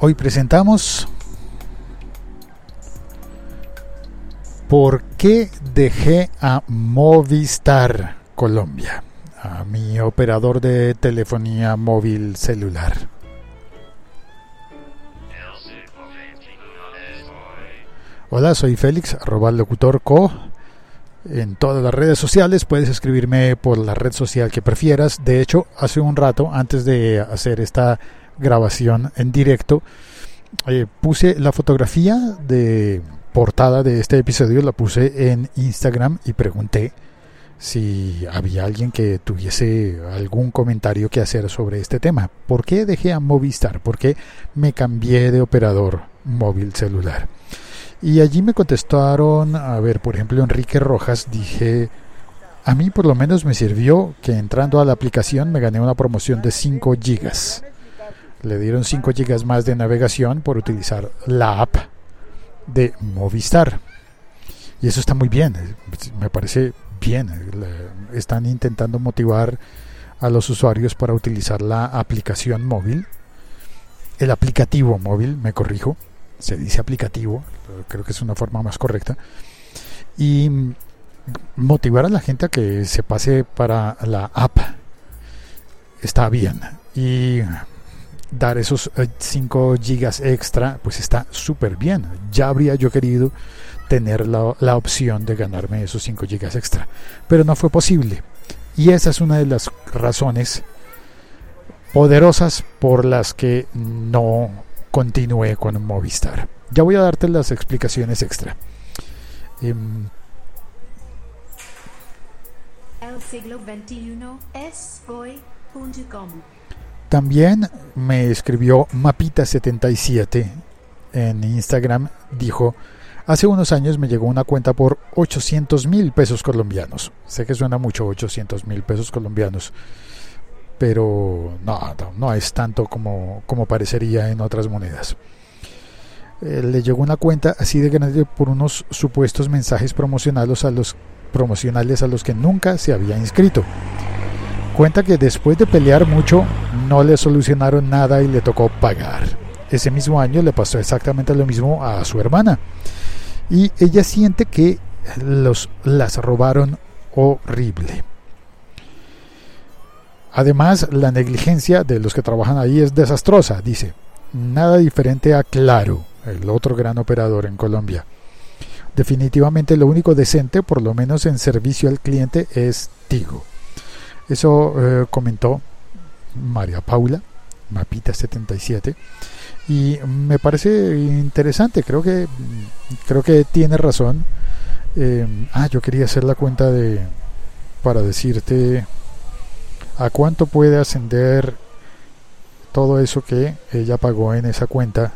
Hoy presentamos ¿Por qué dejé a Movistar Colombia? A mi operador de telefonía móvil celular. Hola, soy Félix, arroba locutor. En todas las redes sociales puedes escribirme por la red social que prefieras. De hecho, hace un rato, antes de hacer esta grabación en directo, eh, puse la fotografía de portada de este episodio, la puse en Instagram y pregunté si había alguien que tuviese algún comentario que hacer sobre este tema. ¿Por qué dejé a Movistar? ¿Por qué me cambié de operador móvil celular? Y allí me contestaron, a ver, por ejemplo, Enrique Rojas, dije, a mí por lo menos me sirvió que entrando a la aplicación me gané una promoción de 5 gigas. Le dieron 5 gigas más de navegación por utilizar la app de Movistar. Y eso está muy bien, me parece bien. Están intentando motivar a los usuarios para utilizar la aplicación móvil, el aplicativo móvil, me corrijo, se dice aplicativo, creo que es una forma más correcta, y motivar a la gente a que se pase para la app está bien. Y dar esos 5 eh, gigas extra, pues está súper bien. Ya habría yo querido tener la, la, opción de ganarme esos 5 gigas extra, pero no fue posible. Y esa es una de las razones poderosas por las que no continué con Movistar. Ya voy a darte las explicaciones extra. Um, El siglo XXI es hoy.com. También me escribió Mapita77 en Instagram. Dijo, hace unos años me llegó una cuenta por 800 mil pesos colombianos. Sé que suena mucho 800 mil pesos colombianos, pero no, no, es tanto como, como parecería en otras monedas. Eh, le llegó una cuenta así de grande por unos supuestos mensajes promocionales a los, promocionales a los que nunca se había inscrito. Cuenta que después de pelear mucho no le solucionaron nada y le tocó pagar. Ese mismo año le pasó exactamente lo mismo a su hermana. Y ella siente que los, las robaron horrible. Además, la negligencia de los que trabajan ahí es desastrosa, dice. Nada diferente a Claro, el otro gran operador en Colombia. Definitivamente lo único decente, por lo menos en servicio al cliente, es Tigo. Eso eh, comentó María Paula, Mapita77, y me parece interesante, creo que, creo que tiene razón. Eh, ah, yo quería hacer la cuenta de, para decirte a cuánto puede ascender todo eso que ella pagó en esa cuenta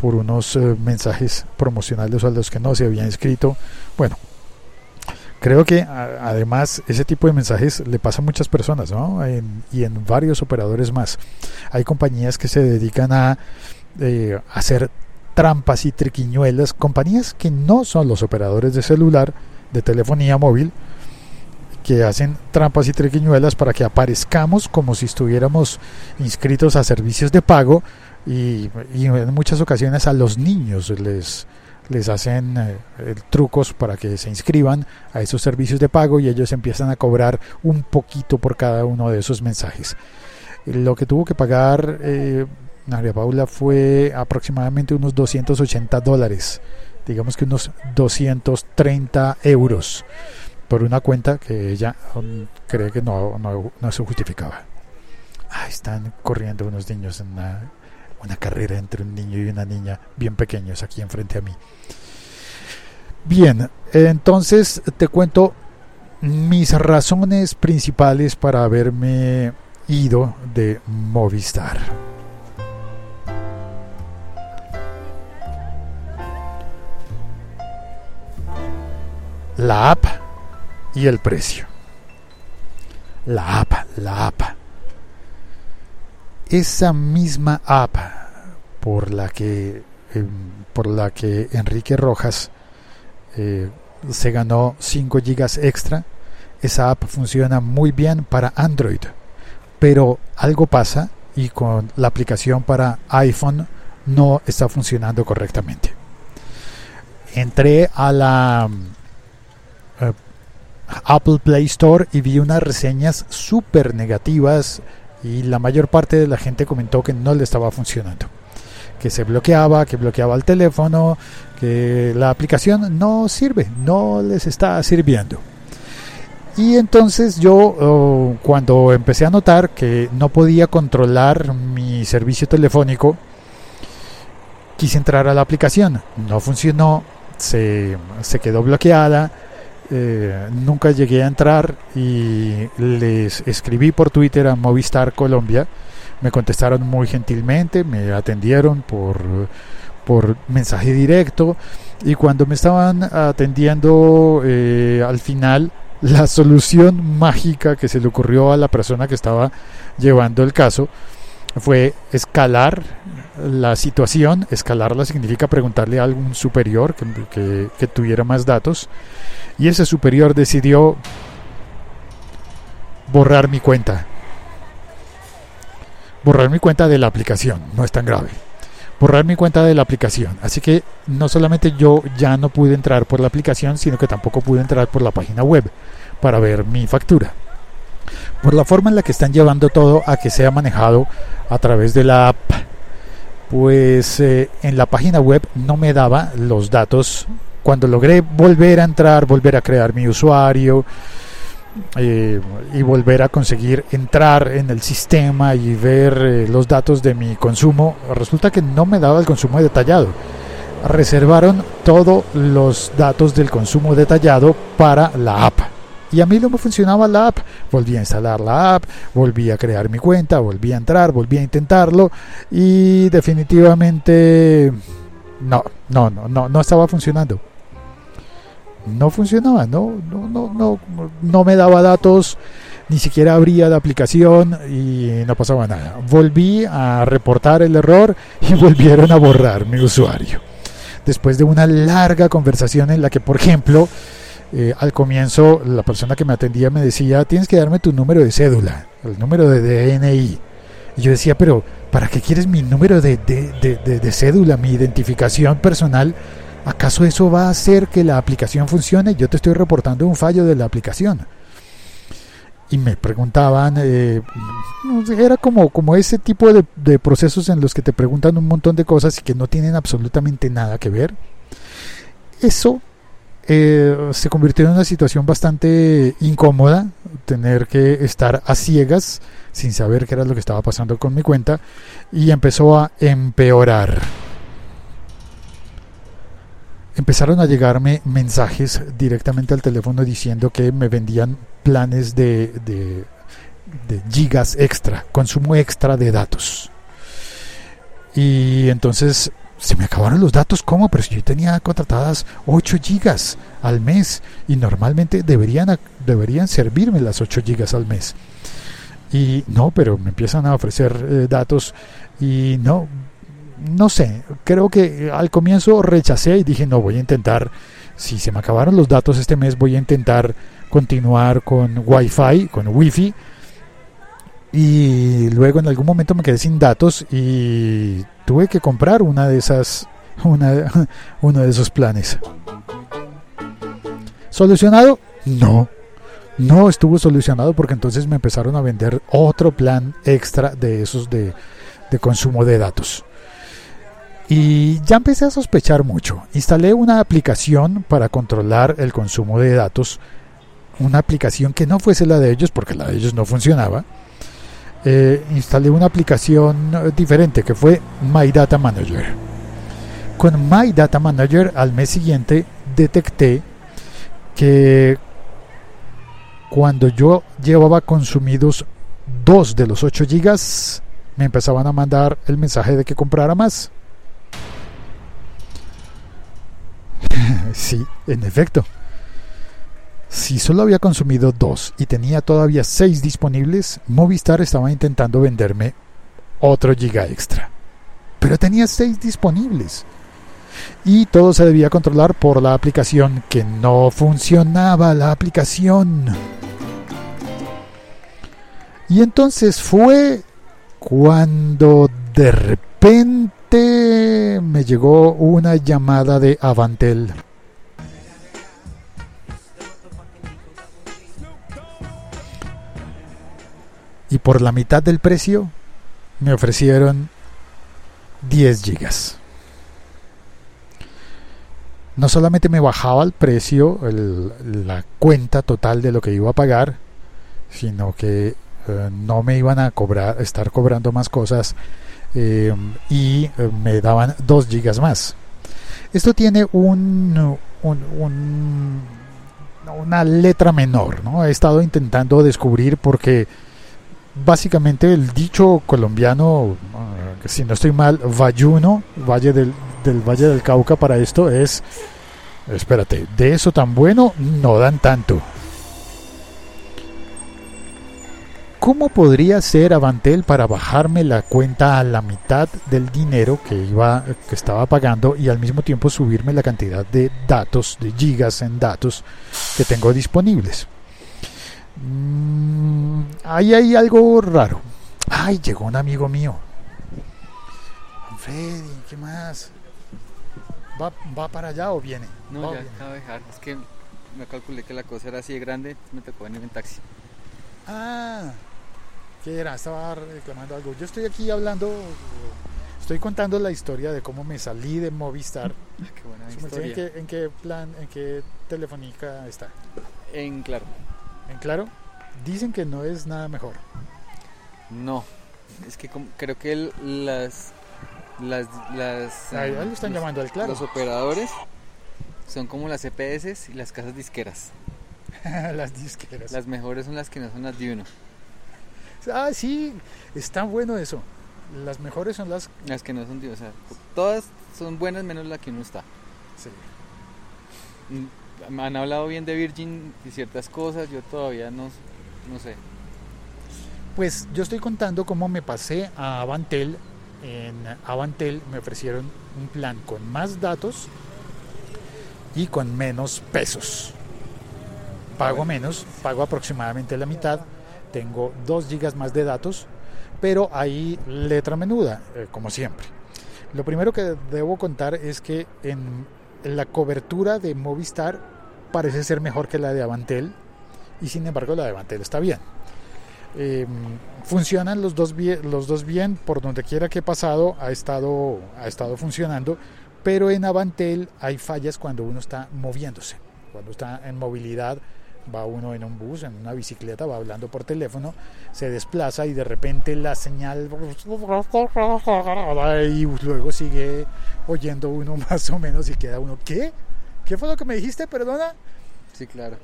por unos eh, mensajes promocionales a los que no se había inscrito. Bueno, Creo que además ese tipo de mensajes le pasa a muchas personas ¿no? y en varios operadores más. Hay compañías que se dedican a eh, hacer trampas y triquiñuelas, compañías que no son los operadores de celular, de telefonía móvil, que hacen trampas y triquiñuelas para que aparezcamos como si estuviéramos inscritos a servicios de pago y, y en muchas ocasiones a los niños les les hacen eh, trucos para que se inscriban a esos servicios de pago y ellos empiezan a cobrar un poquito por cada uno de esos mensajes. Lo que tuvo que pagar eh, María Paula fue aproximadamente unos 280 dólares, digamos que unos 230 euros por una cuenta que ella cree que no, no, no se justificaba. Ah, están corriendo unos niños en una una carrera entre un niño y una niña bien pequeños aquí enfrente a mí. Bien, entonces te cuento mis razones principales para haberme ido de Movistar. La app y el precio. La app, la app esa misma app por la que, em, por la que Enrique Rojas eh, se ganó 5 gigas extra, esa app funciona muy bien para Android, pero algo pasa y con la aplicación para iPhone no está funcionando correctamente. Entré a la eh, Apple Play Store y vi unas reseñas súper negativas y la mayor parte de la gente comentó que no le estaba funcionando. Que se bloqueaba, que bloqueaba el teléfono, que la aplicación no sirve, no les está sirviendo. Y entonces yo oh, cuando empecé a notar que no podía controlar mi servicio telefónico, quise entrar a la aplicación. No funcionó, se, se quedó bloqueada. Eh, nunca llegué a entrar y les escribí por Twitter a Movistar Colombia. Me contestaron muy gentilmente, me atendieron por, por mensaje directo y cuando me estaban atendiendo eh, al final la solución mágica que se le ocurrió a la persona que estaba llevando el caso fue escalar la situación. Escalarla significa preguntarle a algún superior que, que, tuviera más datos. Y ese superior decidió borrar mi cuenta. Borrar mi cuenta de la aplicación. No es tan grave borrar mi cuenta de la aplicación. Así que no solamente yo ya no pude entrar por la aplicación, sino que tampoco pude entrar por la página web para ver mi factura. Por la forma en la que están llevando todo a que sea manejado a través de la app, pues eh, en la página web no me daba los datos. Cuando logré volver a entrar, volver a crear mi usuario, eh, y volver a conseguir entrar en el sistema y ver eh, los datos de mi consumo, resulta que no me daba el consumo detallado. Reservaron todos los datos del consumo detallado para la app. Y a mí no me funcionaba la app. Volví a instalar la app, volví a crear mi cuenta, volví a entrar, volví a intentarlo y definitivamente no, no, no, no, no estaba funcionando no funcionaba, no, no, no, no, no me daba datos, ni siquiera abría la aplicación y no pasaba nada. Volví a reportar el error y volvieron a borrar mi usuario. Después de una larga conversación en la que, por ejemplo, eh, al comienzo la persona que me atendía me decía, tienes que darme tu número de cédula, el número de DNI. Y yo decía, pero ¿para qué quieres mi número de, de, de, de cédula, mi identificación personal? ¿Acaso eso va a hacer que la aplicación funcione? Yo te estoy reportando un fallo de la aplicación. Y me preguntaban, eh, era como, como ese tipo de, procesos en los que te preguntan un montón de cosas y que no tienen absolutamente nada que ver. Eso eh, se convirtió en una situación bastante incómoda, tener que estar a ciegas sin saber qué era lo que estaba pasando con mi cuenta y empezó a empeorar empezaron a llegarme mensajes directamente al teléfono diciendo que me vendían planes de, de, gigas extra, consumo extra de datos. Y entonces se me acabaron los datos, ¿cómo? Pero si yo tenía contratadas 8 gigas al mes y normalmente deberían, deberían servirme las 8 gigas al mes. Y no, pero me empiezan a ofrecer eh, datos y no, no sé, creo que al comienzo rechacé y dije, no, voy a intentar, si se me acabaron los datos este mes, voy a intentar continuar con Wi-Fi, con Wi-Fi. Y luego en algún momento me quedé sin datos y tuve que comprar una de esas, una, uno de esos planes. ¿Solucionado? No. No estuvo solucionado porque entonces me empezaron a vender otro plan extra de esos de, de consumo de datos. Y ya empecé a sospechar mucho. Instalé una aplicación para controlar el consumo de datos. Una aplicación que no fuese la de ellos porque la de ellos no funcionaba. Eh, instalé una aplicación diferente que fue My Data Manager. Con My Data Manager al mes siguiente detecté que cuando yo llevaba consumidos dos de los 8 gigas me empezaban a mandar el mensaje de que comprara más. sí, en efecto. Si solo había consumido dos y tenía todavía seis disponibles, Movistar estaba intentando venderme otro giga extra. Pero tenía seis disponibles. Y todo se debía controlar por la aplicación que no funcionaba la aplicación. Y entonces fue cuando de repente me llegó una llamada de Avantel. Y por la mitad del precio me ofrecieron 10 gigas. No solamente me bajaba el precio, la cuenta total de lo que iba a pagar, sino que eh, no me iban a cobrar, estar cobrando más cosas eh, y eh, me daban 2 gigas más. Esto tiene un, una letra menor, ¿no? He estado intentando descubrir porque básicamente el dicho colombiano, que si no estoy mal, Vayuno, Valle del, del Valle del Cauca para esto es, espérate, de eso tan bueno no dan tanto. ¿Cómo podría ser Avantel para bajarme la cuenta a la mitad del dinero que iba que estaba pagando y al mismo tiempo subirme la cantidad de datos, de gigas en datos que tengo disponibles? Mm, ahí hay algo raro. Ay, llegó un amigo mío. Freddy, ¿qué más? ¿Va, ¿Va, para allá o viene? No, ya acabo de dejar. Es que me calculé que la cosa era así de grande, me tocó venir en taxi. Ah, ¿qué era? Estaba reclamando algo. Yo estoy aquí hablando, estoy contando la historia de cómo me salí de Movistar. Qué buena historia. ¿En qué, ¿En qué plan, en qué telefónica está? En claro. ¿En claro? Dicen que no es nada mejor. No, es que creo que el, las las, las Ahí lo están los, llamando al claro. los operadores son como las EPS y las casas disqueras. las disqueras. Las mejores son las que no son las de uno. Ah, sí, está bueno eso. Las mejores son las Las que no son de uno. O sea, todas son buenas menos la que uno está. sí. Han hablado bien de Virgin y ciertas cosas, yo todavía no, no sé. Pues yo estoy contando cómo me pasé a Avantel. En Avantel me ofrecieron un plan con más datos y con menos pesos. Pago menos, pago aproximadamente la mitad, tengo 2 gigas más de datos, pero hay letra menuda, eh, como siempre. Lo primero que debo contar es que en la cobertura de Movistar parece ser mejor que la de Avantel y sin embargo la de Avantel está bien. Eh, funcionan los dos, bien, los dos bien, por donde quiera que he pasado ha estado, ha estado funcionando, pero en Avantel hay fallas cuando uno está moviéndose, cuando está en movilidad, va uno en un bus, en una bicicleta, va hablando por teléfono, se desplaza y de repente la señal y luego sigue oyendo uno más o menos y queda uno, ¿qué? ¿Qué fue lo que me dijiste? Perdona. Sí, claro.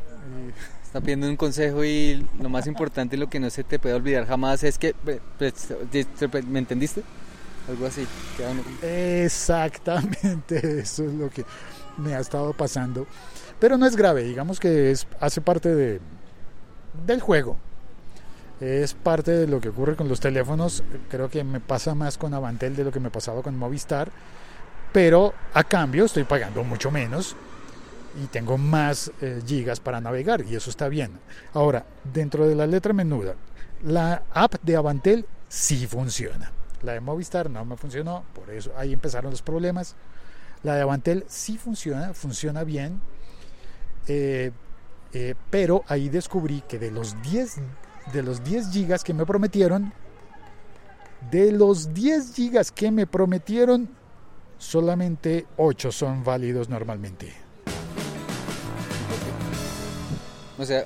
Está pidiendo un consejo y lo más importante y lo que no se te puede olvidar jamás es que, ¿me entendiste? Algo así. Exactamente, eso es lo que me ha estado pasando. Pero no es grave, digamos que es, hace parte de, del juego. Es parte de lo que ocurre con los teléfonos. Creo que me pasa más con Avantel de lo que me pasaba con Movistar. Pero a cambio estoy pagando mucho menos y tengo más eh, gigas para navegar y eso está bien. Ahora, dentro de la letra menuda, la app de Avantel sí funciona. La de Movistar no me funcionó, por eso ahí empezaron los problemas. La de Avantel sí funciona, funciona bien, eh, eh, pero ahí descubrí que de los 10 de los 10 gigas que me prometieron, de los 10 gigas que me prometieron, solamente 8 son válidos normalmente. O sea,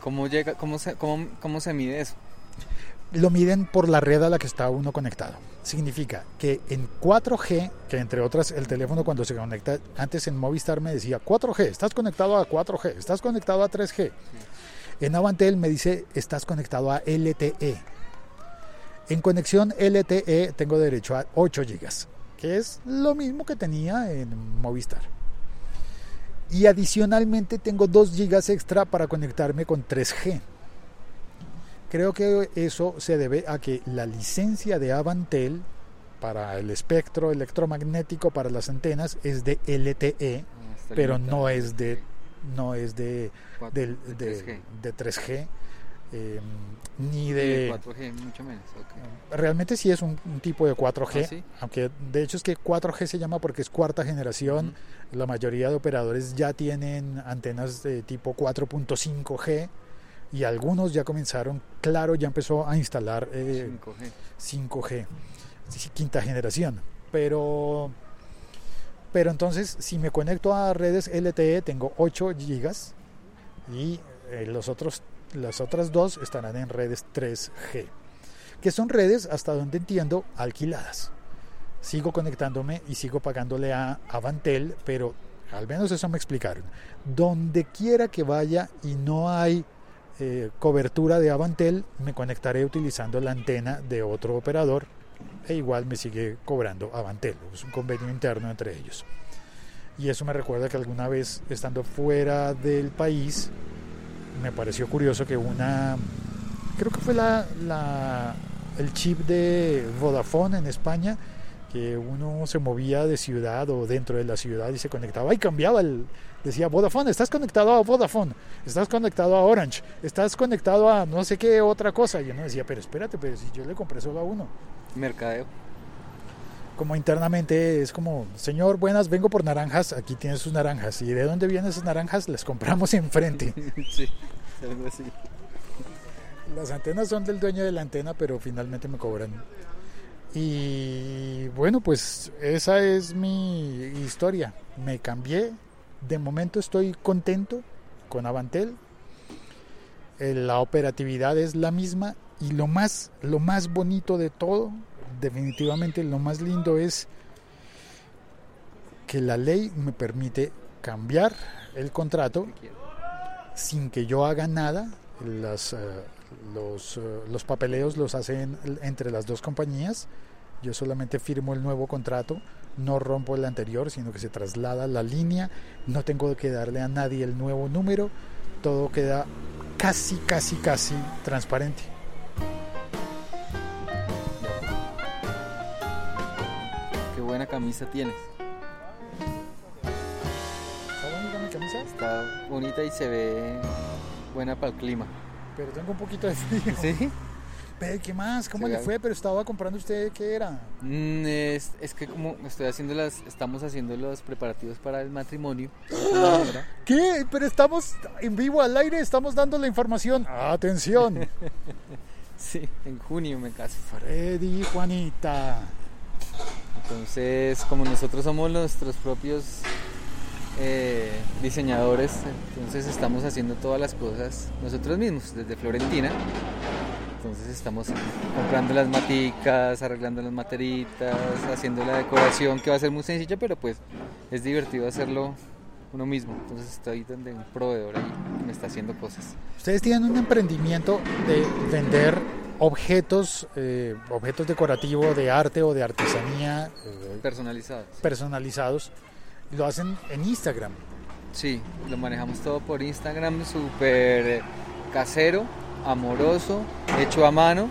¿cómo, llega, cómo, se, cómo, ¿cómo se mide eso? Lo miden por la red a la que está uno conectado. Significa que en 4G, que entre otras el teléfono cuando se conecta, antes en Movistar me decía 4G, estás conectado a 4G, estás conectado a 3G. Sí. En Avantel me dice estás conectado a LTE. En conexión LTE tengo derecho a 8 GB, que es lo mismo que tenía en Movistar. Y adicionalmente tengo 2 GB extra para conectarme con 3G. Creo que eso se debe a que la licencia de Avantel para el espectro electromagnético para las antenas es de LTE, pero no es de no es de, 4, de, de de, 3G. De 3G. eh, ni de... el 4G, mucho menos. ok. Realmente sí es un, un tipo de 4G, ¿Ah, sí? aunque de hecho es que 4G se llama porque es cuarta generación. La mayoría de operadores ya tienen antenas de tipo 4.5G y algunos ya comenzaron, claro, ya empezó a instalar eh, 5G. 5G, sí, quinta generación. Pero, pero entonces, si me conecto a redes LTE, tengo 8 gigas y eh, los otros, las otras dos estarán en redes 3G, que son redes, hasta donde entiendo, alquiladas. Sigo conectándome y sigo pagándole a Avantel, pero al menos eso me explicaron. Donde quiera que vaya y no hay eh, cobertura de Avantel, me conectaré utilizando la antena de otro operador e igual me sigue cobrando Avantel. Es un convenio interno entre ellos. Y eso me recuerda que alguna vez estando fuera del país me pareció curioso que una, creo que fue la, la- el chip de Vodafone en España, que uno se movía de ciudad o dentro de la ciudad y se conectaba y cambiaba el, decía Vodafone, estás conectado a Vodafone, estás conectado a Orange, estás conectado a no sé qué otra cosa. Y uno decía, pero espérate, pero si yo le compré solo a uno. Mercadeo. Como internamente es como, señor, buenas, vengo por naranjas, aquí tienes sus naranjas. ¿Y de dónde vienen esas naranjas? Las compramos enfrente. sí, algo así. Las antenas son del dueño de la antena, pero finalmente me cobran. Y bueno, pues esa es mi historia. Me cambié. De momento estoy contento con Avantel. Eh, La operatividad es la misma y lo más, lo más bonito de todo, definitivamente lo más lindo es que la ley me permite cambiar el contrato sin que yo haga nada. Eh, los, eh, los papeleos los hacen entre las dos compañías. Yo solamente firmo el nuevo contrato, no rompo el anterior, sino que se traslada la línea. No tengo que darle a nadie el nuevo número. Todo queda casi, casi, casi transparente. Buena camisa tienes. ¿Está bonita mi camisa? Está bonita y se ve buena para el clima. Pero tengo un poquito de frío. ¿Sí? Pero, ¿Qué más? ¿Cómo le fue? Pero estaba comprando usted, ¿qué era? Mm, es, es que como estoy haciendo las, estamos haciendo los preparativos para el matrimonio. ahora. ¿Qué? Pero estamos en vivo al aire, estamos dando la información. Atención. Sí, en junio me caso. Freddy Juanita. Entonces, como nosotros somos nuestros propios eh, diseñadores, entonces estamos haciendo todas las cosas nosotros mismos, desde Florentina. Entonces estamos comprando las maticas, arreglando las materitas, haciendo la decoración que va a ser muy sencilla, pero pues es divertido hacerlo uno mismo. Entonces estoy donde un proveedor ahí me está haciendo cosas. Ustedes tienen un emprendimiento de vender objetos, eh, objetos decorativos de arte o de artesanía eh, Personalizados. personalizados. Lo hacen en Instagram. Sí, lo manejamos todo por Instagram, súper casero, amoroso, hecho a mano,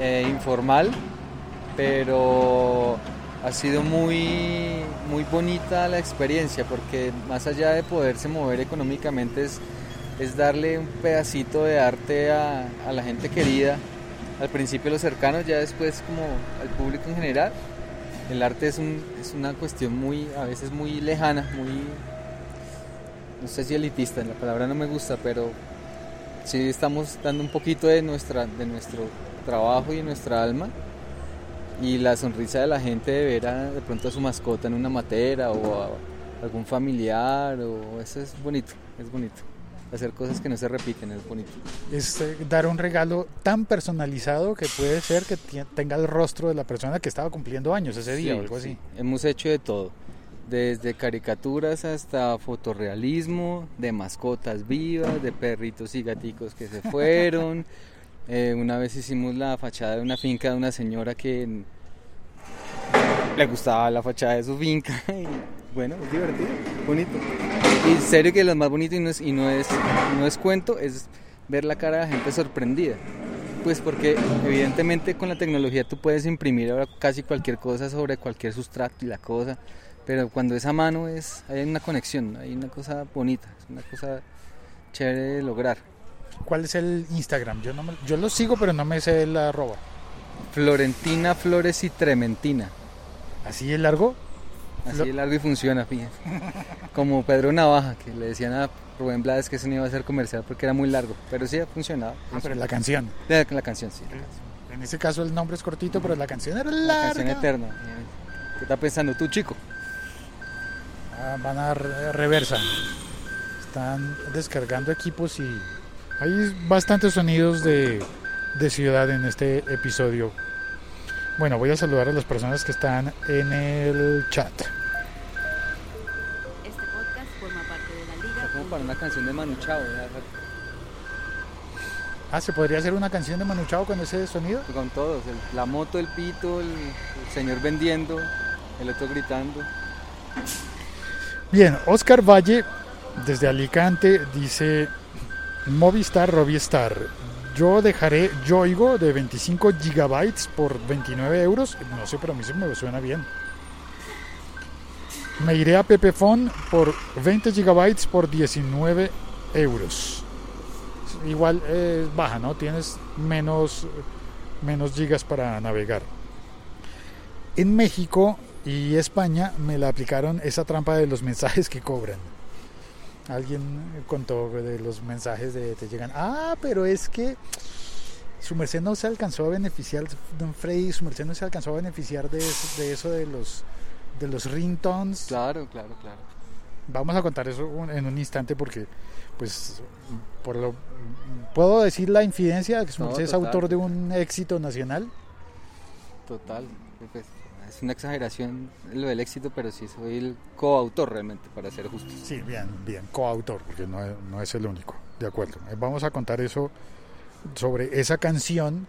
eh, informal, pero ha sido muy, muy bonita la experiencia porque más allá de poderse mover económicamente es, es darle un pedacito de arte a, a la gente querida, al principio los cercanos, ya después como al público en general. El arte es, un, es una cuestión muy, a veces muy lejana, muy, no sé si elitista, la palabra no me gusta, pero sí estamos dando un poquito de, nuestra, de nuestro trabajo y nuestra alma. Y la sonrisa de la gente de ver a, de pronto a su mascota en una matera o a algún familiar, o eso es bonito, es bonito. Hacer cosas que no se repiten es bonito. Es eh, dar un regalo tan personalizado que puede ser que tenga el rostro de la persona que estaba cumpliendo años ese día Sí, o algo así. sí. Hemos hecho de todo, desde caricaturas hasta fotorrealismo, de mascotas vivas, de perritos y gaticos que se fueron. Eh, una vez hicimos la fachada de una finca de una señora que le gustaba la fachada de su finca y bueno, es divertido, bonito. Y en serio que lo más bonito y no es, y no es, no es cuento, es ver la cara de la gente sorprendida. Pues porque evidentemente con la tecnología tú puedes imprimir ahora casi cualquier cosa sobre cualquier sustrato y la cosa, pero cuando es a mano es, hay una conexión, hay una cosa bonita, es una cosa chévere de lograr. ¿Cuál es el Instagram? Yo, no me- yo lo sigo, pero no me sé el arroba. Florentina Flores y Trementina. ¿Así es largo? Así es largo y funciona, fíjense. Como Pedro Navaja, que le decían a Rubén Blades que eso no iba a ser comercial porque era muy largo. Pero sí ha funcionado. Ah, pero la canción. La, la canción, sí. La, canción. En ese caso el nombre es cortito, pero la canción era La canción larga. eterna. ¿Qué está pensando tú, chico? Ah, van a dar eh, reversa. Están descargando equipos y hay bastantes sonidos de, de ciudad en este episodio. Bueno, voy a saludar a las personas que están en el chat. Este podcast forma parte de la Está liga. como para una canción de Manu Chao. ¿verdad? Ah, ¿se podría hacer una canción de Manu Chao con ese sonido? Con todos. el- la moto, el pito, el, el señor vendiendo, el otro gritando. Bien, Oscar Valle desde Alicante dice Movistar Rovistar. Yo dejaré Yoigo de 25 gigabytes por 29 euros. No sé, pero a mí se me suena bien. Me iré a Pepefon por 20 gigabytes por 19 euros. Igual es baja, ¿no? Tienes menos, menos gigas para navegar. En México y España me la aplicaron esa trampa de los mensajes que cobran. Alguien contó de los mensajes de te llegan, ah, pero es que su merced no se alcanzó a beneficiar, don Freddy, su merced no se alcanzó a beneficiar de eso de, eso de los de los ringtones. Claro, claro, claro. Vamos a contar eso en un instante porque, pues, por lo puedo decir la infidencia que su No, merced es autor de un éxito nacional. Total. pues, es una exageración lo del éxito, pero sí soy el coautor realmente, para ser justos. Sí, bien, bien, coautor, porque no no es el único, de acuerdo. Eh, Vamos a contar eso sobre esa canción,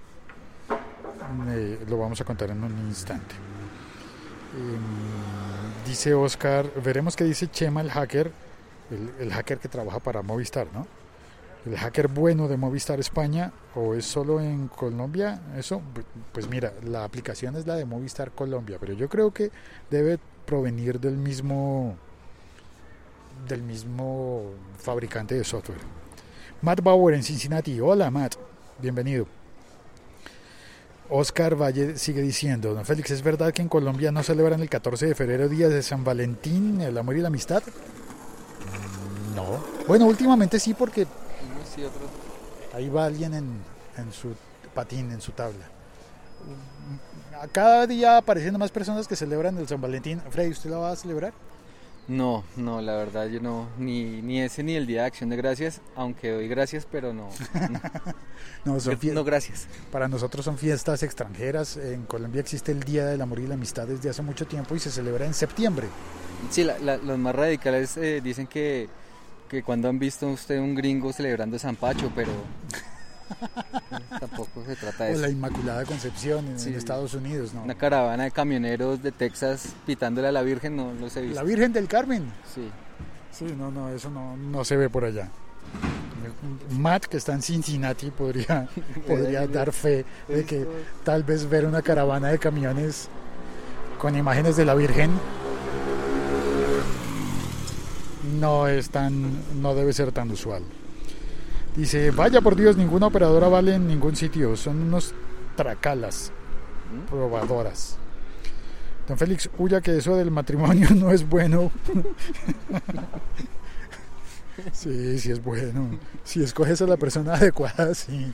eh, lo vamos a contar en un instante. Em, dice Oscar, veremos qué dice Chema el hacker, el hacker que trabaja para Movistar, ¿no? El hacker bueno de Movistar España o es solo en Colombia, eso, Pu- pues mira, la aplicación es la de Movistar Colombia, pero yo creo que debe provenir del mismo del mismo fabricante de software. Matt Bauer en Cincinnati. Hola Matt, bienvenido. Oscar Valle sigue diciendo, don Félix, ¿es verdad que en Colombia no celebran el 14 de febrero, día de San Valentín, el amor y la amistad? No. Bueno, últimamente sí, porque Otros. ahí va alguien en, en su patín, en su tabla. A cada día apareciendo más personas que celebran el San Valentín. Freddy, ¿usted la va a celebrar? No, no, la verdad yo no, ni, ni ese ni el Día de Acción de Gracias, aunque doy gracias, pero no, No, son no, fie- no gracias. Para nosotros son fiestas extranjeras. En Colombia existe el Día del Amor y la Amistad desde hace mucho tiempo y se celebra en septiembre. Sí, la- la- los más radicales eh, dicen que, que cuando han visto usted un gringo celebrando San Pacho, pero tampoco se trata de O la. Inmaculada Concepción en, Sí. en Estados Unidos, ¿no? Una caravana de camioneros de Texas pitándole a la Virgen, no los he visto. La Virgen del Carmen. Sí. Sí, no, no, eso no, no se ve por allá. Matt, que está en Cincinnati, podría, podría dar fe de que tal vez ver una caravana de camiones con imágenes de la Virgen no es tan, no debe ser tan usual. Dice, vaya por Dios, ninguna operadora vale en ningún sitio, son unos tracalas, probadoras. Don Félix, huya que eso del matrimonio no es bueno. Sí, sí es bueno. Si escoges a la persona adecuada, sí,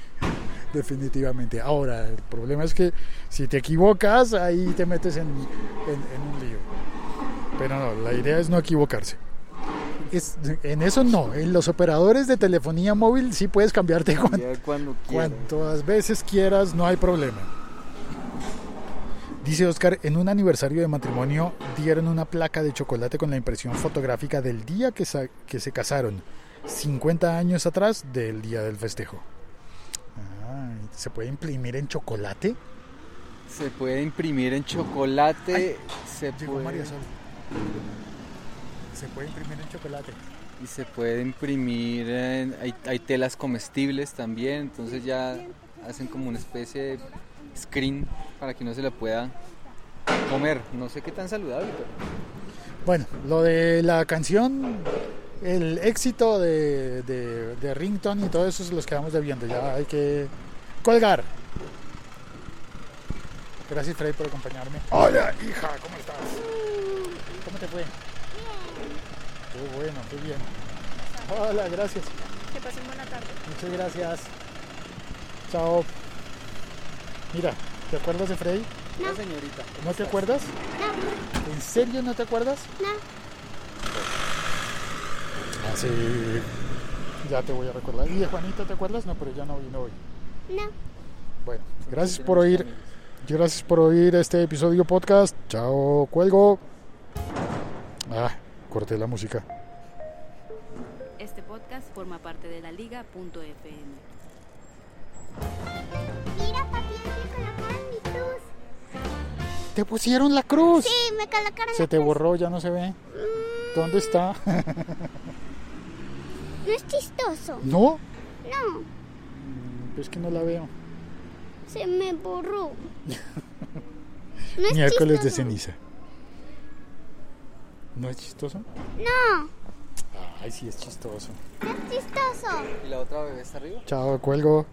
definitivamente. Ahora, el problema es que si te equivocas, ahí te metes en, en- en un lío. Pero no, la idea es no equivocarse. Es- en eso no, en los operadores de telefonía móvil sí puedes cambiarte cuan- Ya cuando cuantas veces quieras, no hay problema. Dice Oscar, en un aniversario de matrimonio dieron una placa de chocolate con la impresión fotográfica del día que, sa- que se casaron, 50 años atrás del día del festejo. Ah, ¿Se puede imprimir en chocolate? Se puede imprimir en chocolate, se Llegó puede, María Sol. Se puede imprimir en chocolate. y se puede imprimir en, hay, hay telas comestibles también, entonces ya hacen como una especie de screen para que no se le pueda comer. No sé qué tan saludable, pero Bueno, lo de la canción el éxito de, de, de Rington y todo eso se los quedamos debiendo. Ya hay que colgar. Gracias, Freddy, por acompañarme. Hola, hija, ¿cómo estás? ¿Cómo te fue? Qué bueno, qué bien. Hola, gracias. Que pasen buena tarde. Muchas gracias. Chao. Mira, ¿te acuerdas de Freddy? La señorita. ¿cómo ¿No te acuerdas? ¿En serio no te acuerdas? No. Ah, sí. Ya te voy a recordar. ¿Y de Juanita te acuerdas? No, pero ya no vino hoy. No. Bueno, gracias por oír. Gracias por oír este episodio podcast. Chao, cuelgo. Ah, corté la música. Este podcast forma parte de la liga.fm. Mira, papi, me colocaron mi cruz. Te pusieron la cruz. Sí, me colocaron Se la te cruz. borró, ya no se ve. ¿Dónde está? No es chistoso. ¿No? No. Mm, Es que no la veo. Se me borró. No es Miércoles de ceniza. ¿No es chistoso? No. Ay, sí es chistoso. No es chistoso. ¿Y la otra bebé está arriba? Chao, cuelgo.